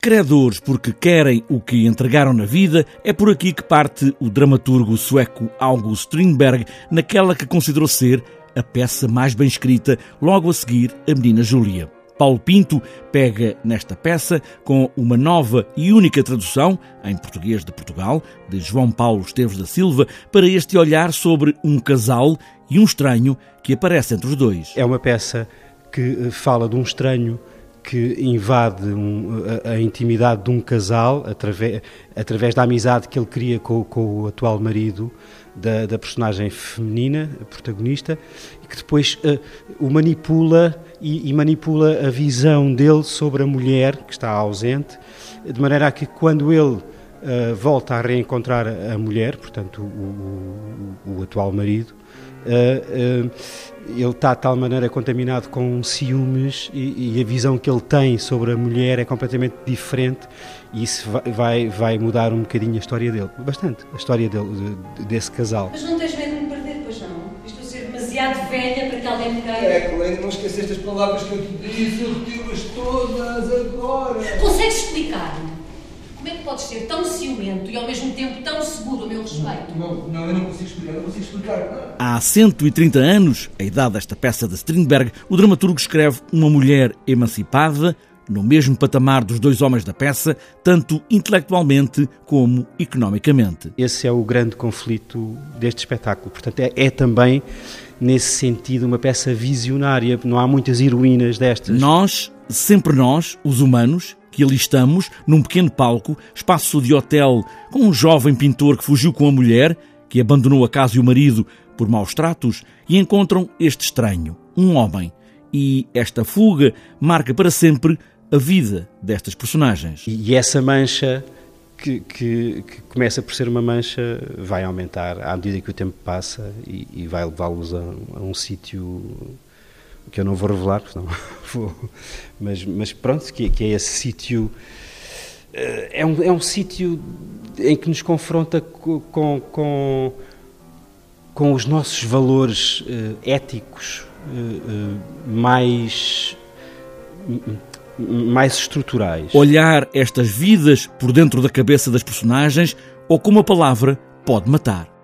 Credores porque querem o que entregaram na vida, é por aqui que parte o dramaturgo sueco August Strindberg naquela que considerou ser a peça mais bem escrita, logo a seguir A Menina Júlia. Paulo Pinto pega nesta peça com uma nova e única tradução, em português de Portugal, de João Paulo Esteves da Silva, para este olhar sobre um casal e um estranho que aparece entre os dois. É uma peça que eh, fala de um estranho que invade um, a, a, intimidade de um casal através, através da amizade que ele cria com, com o atual marido da, da, personagem feminina, a protagonista, e que depois uh, o manipula e, e, manipula a visão dele sobre a mulher que está ausente, de maneira a que quando ele uh, volta a reencontrar a mulher, portanto o, o, o atual marido, ele está de tal maneira contaminado com ciúmes e, e, a visão que ele tem sobre a mulher é completamente diferente e isso vai, vai, vai mudar um bocadinho a história dele, bastante, a história dele, de, desse casal. Mas não tens medo de me perder, pois não? Estou a ser demasiado velha para que alguém me queira. É, Helena, não esqueceste as palavras que eu te disse, eu retiro-as todas agora. Consegues explicar-me? Como é que podes ser tão ciumento e ao mesmo tempo tão seguro a meu respeito? Não, não, eu não consigo explicar, não consigo explicar. Há 130 anos, a idade desta peça de Strindberg, o dramaturgo escreve uma mulher emancipada, no mesmo patamar dos dois homens da peça, tanto intelectualmente como economicamente. Esse é o grande conflito deste espetáculo. Portanto, é, é também, nesse sentido, uma peça visionária. Não há muitas heroínas destas. Nós, sempre nós, os humanos, que ali estamos, num pequeno palco, espaço de hotel, com um jovem pintor que fugiu com a mulher, que abandonou a casa e o marido por maus tratos, e encontram este estranho, um homem. E esta fuga marca para sempre a vida destas personagens. E essa mancha que, que, que, começa por ser uma mancha vai aumentar à medida que o tempo passa e, e vai levá-los a, a, um sítio que eu não vou revelar, não vou, mas, mas pronto, que, que é esse sítio. Eh, é um, é um sítio em que nos confronta com, com, com os nossos valores uh, éticos uh, uh, mais, mais estruturais. Olhar estas vidas por dentro da cabeça das personagens ou como a palavra pode matar.